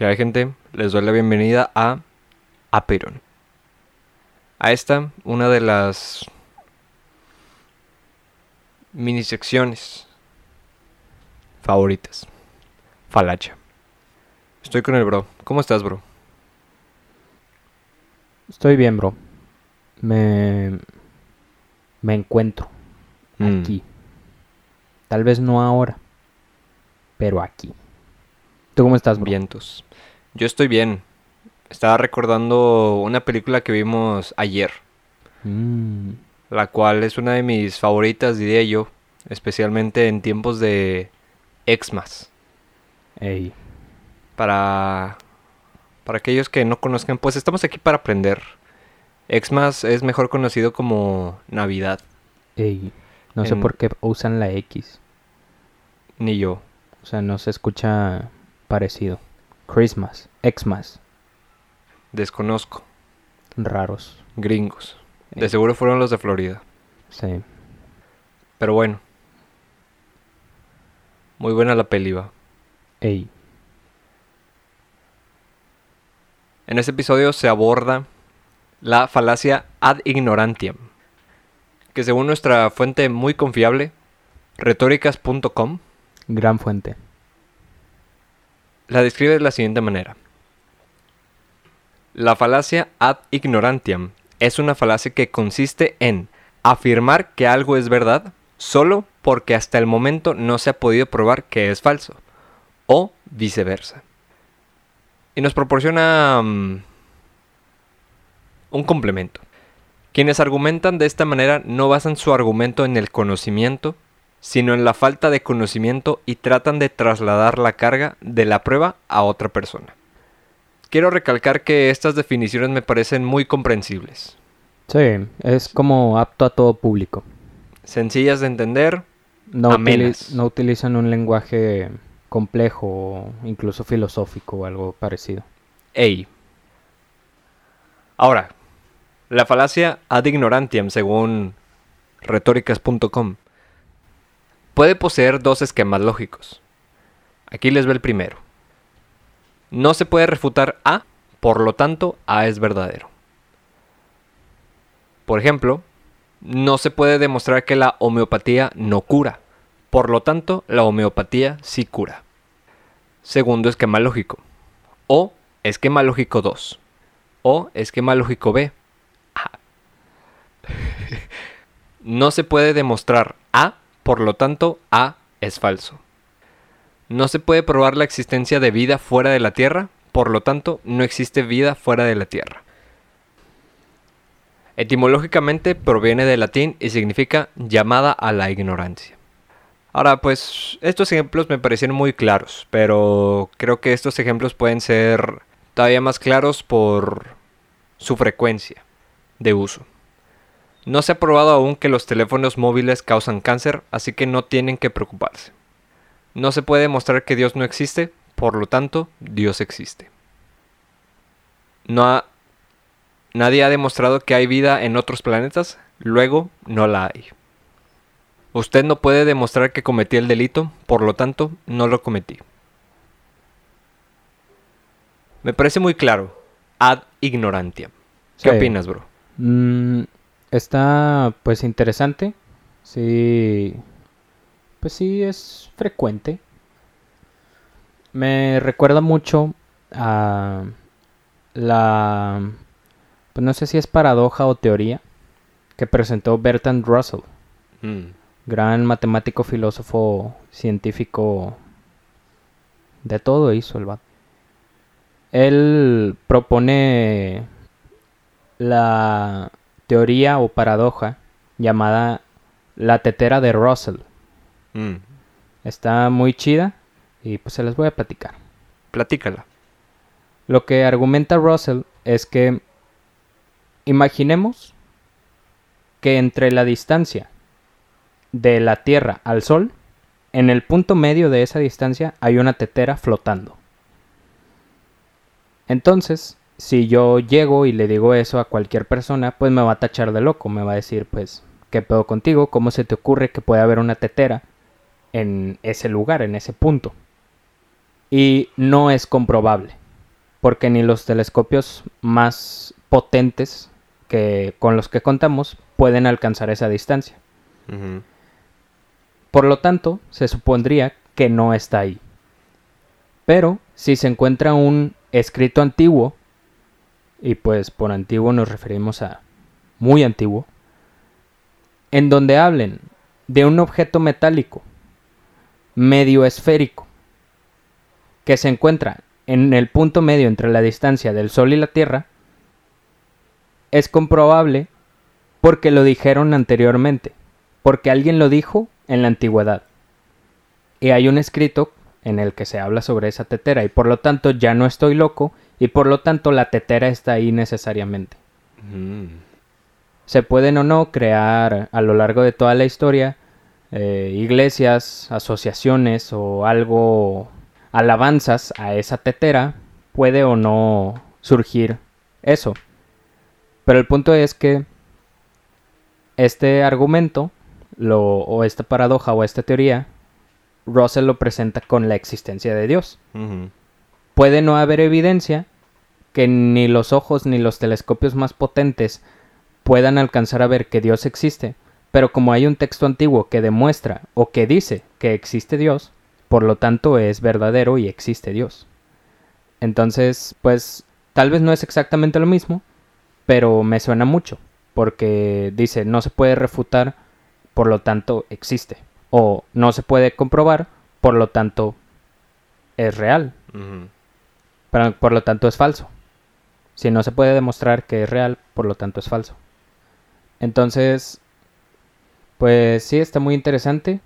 Que hay gente, les doy la bienvenida a Aperon. A esta, una de las mini secciones favoritas. Falacha. Estoy con el bro. ¿Cómo estás, bro? Estoy bien, bro. Me. Me encuentro. Mm. Aquí. Tal vez no ahora. Pero aquí. ¿Tú cómo estás, bro? Vientos. Yo estoy bien. Estaba recordando una película que vimos ayer, Mm, la cual es una de mis favoritas, diría yo, especialmente en tiempos de Xmas. ey. Para para aquellos que no conozcan, pues estamos aquí para aprender. Xmas es mejor conocido como Navidad, Ey. No sé por qué usan la X. ni yo. O sea, no se escucha parecido. Christmas. Xmas. Desconozco. Raros. Gringos. De Ey. seguro fueron los de Florida. Sí. Pero bueno. Muy buena la peli, va. Ey. En este episodio se aborda la falacia ad ignorantiam, que según nuestra fuente muy confiable, retóricas.com, Gran fuente. La describe de la siguiente manera. La falacia ad ignorantiam es una falacia que consiste en afirmar que algo es verdad solo porque hasta el momento no se ha podido probar que es falso, o viceversa. Y nos proporciona mm, un complemento. Quienes argumentan de esta manera no basan su argumento en el conocimiento, sino en la falta de conocimiento y tratan de trasladar la carga de la prueba a otra persona. Quiero recalcar que estas definiciones me parecen muy comprensibles, Sí, es como apto a todo público. sencillas de entender, No, Amenas. no utilizan un lenguaje complejo o incluso filosófico o algo parecido. Ey. Ahora, la falacia ad ignorantiam, según retóricas.com, puede poseer dos esquemas lógicos. Aquí les ve el primero. No se puede refutar A, por lo tanto, A es verdadero. Por ejemplo, no se puede demostrar que la homeopatía no cura, por lo tanto, la homeopatía sí cura. Segundo esquema lógico. O esquema lógico 2. O esquema lógico B. Ah. no se puede demostrar A, por lo tanto A es falso. No se puede probar la existencia de vida fuera de la Tierra, por lo tanto no existe vida fuera de la Tierra. Etimológicamente proviene del latín y significa llamada a la ignorancia. Ahora, pues estos ejemplos me parecieron muy claros, pero creo que estos ejemplos pueden ser todavía más claros por su frecuencia de uso. No se ha probado aún que los teléfonos móviles causan cáncer, así que no tienen que preocuparse. No se puede demostrar que Dios no existe, por lo tanto, Dios existe. No ha- nadie ha demostrado que hay vida en otros planetas, luego no la hay. Usted no puede demostrar que cometí el delito, por lo tanto, no lo cometí. Me parece muy claro. Ad ignorantiam. ¿Qué Sí. opinas, bro? Mm, está pues interesante. Sí. Pues sí, es frecuente. Me recuerda mucho a la... Pues no sé si es paradoja o teoría que presentó Bertrand Russell, Mm, gran matemático, filósofo, científico. De todo hizo el vato. Él propone la teoría o paradoja llamada la tetera de Russell. mm. Está muy chida y pues se las voy a platicar. Platícala. Lo que argumenta Russell es que imaginemos que entre la distancia de la Tierra al Sol, en el punto medio de esa distancia hay una tetera flotando. Entonces, si yo llego y le digo eso a cualquier persona, pues me va a tachar de loco, me va a decir, pues, ¿qué pedo contigo? ¿Cómo se te ocurre que puede haber una tetera en ese lugar, en ese punto? Y no es comprobable. porque ni los telescopios más potentes que con los que contamos pueden alcanzar esa distancia. Por lo tanto, se supondría que no está ahí. Pero si se encuentra un escrito antiguo, y pues por antiguo nos referimos a muy antiguo, en donde hablen de un objeto metálico medio esférico que se encuentra en el punto medio entre la distancia del Sol y la Tierra, es comprobable porque lo dijeron anteriormente, porque alguien lo dijo en la antigüedad. Y hay un escrito en el que se habla sobre esa tetera y por lo tanto ya no estoy loco y por lo tanto la tetera está ahí necesariamente. Mm. Se pueden o no crear a lo largo de toda la historia eh, iglesias, asociaciones o algo, alabanzas a esa tetera, puede o no surgir eso. Pero el punto es que este argumento, lo, o esta paradoja o esta teoría, Russell lo presenta con la existencia de Dios. Puede no haber evidencia que ni los ojos ni los telescopios más potentes puedan alcanzar a ver que Dios existe, pero como hay un texto antiguo que demuestra o que dice que existe Dios, por lo tanto es verdadero y existe Dios. Entonces, pues tal vez no es exactamente lo mismo, pero me suena mucho, porque dice no se puede refutar, por lo tanto existe, o no se puede comprobar, por lo tanto es real, pero por lo tanto es falso. Si no se puede demostrar que es real, por lo tanto es falso. Entonces, pues sí, está muy interesante.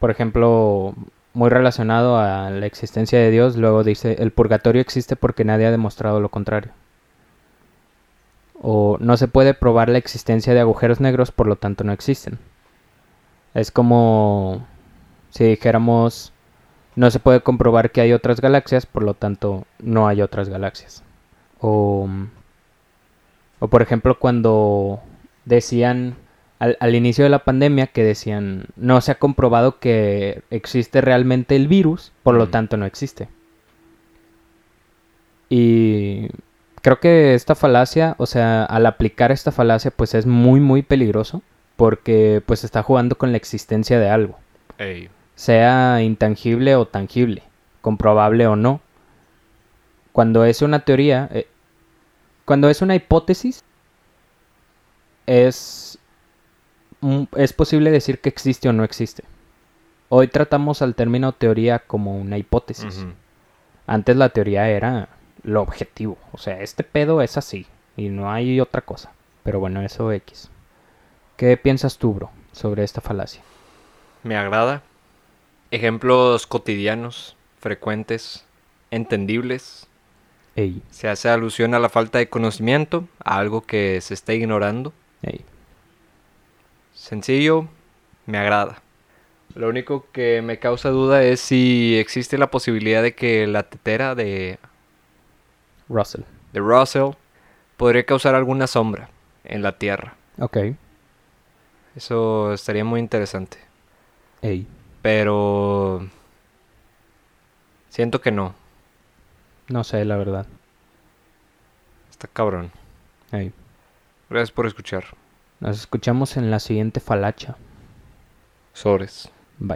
Por ejemplo, muy relacionado a la existencia de Dios, luego dice, el purgatorio existe porque nadie ha demostrado lo contrario. O no se puede probar la existencia de agujeros negros, por lo tanto no existen. Es como si dijéramos, no se puede comprobar que hay otras galaxias, por lo tanto no hay otras galaxias. O, o por ejemplo cuando decían al, al inicio de la pandemia que decían no se ha comprobado que existe realmente el virus, por lo Mm. tanto no existe. Y creo que esta falacia, o sea, al aplicar esta falacia pues es muy muy peligroso porque pues está jugando con la existencia de algo Ey. sea intangible o tangible, comprobable o no. Cuando es una teoría, eh, cuando es una hipótesis, es, mm, es posible decir que existe o no existe. Hoy tratamos al término teoría como una hipótesis. Antes la teoría era lo objetivo, o sea, este pedo es así y no hay otra cosa. Pero bueno, eso X. ¿Qué piensas tú, bro, sobre esta falacia? Me agrada. Ejemplos cotidianos, frecuentes, entendibles. Ey, Se hace alusión a la falta de conocimiento, a algo que se está ignorando. ey. Sencillo, me agrada. Lo único que me causa duda es si existe la posibilidad de que la tetera de, Russell. de Russell podría causar alguna sombra en la Tierra. Ok. Eso estaría muy interesante. Ey. Pero siento que no. No sé, la verdad. Está cabrón. Ey. Gracias por escuchar. Nos escuchamos en la siguiente falacha. Sobres. Bye.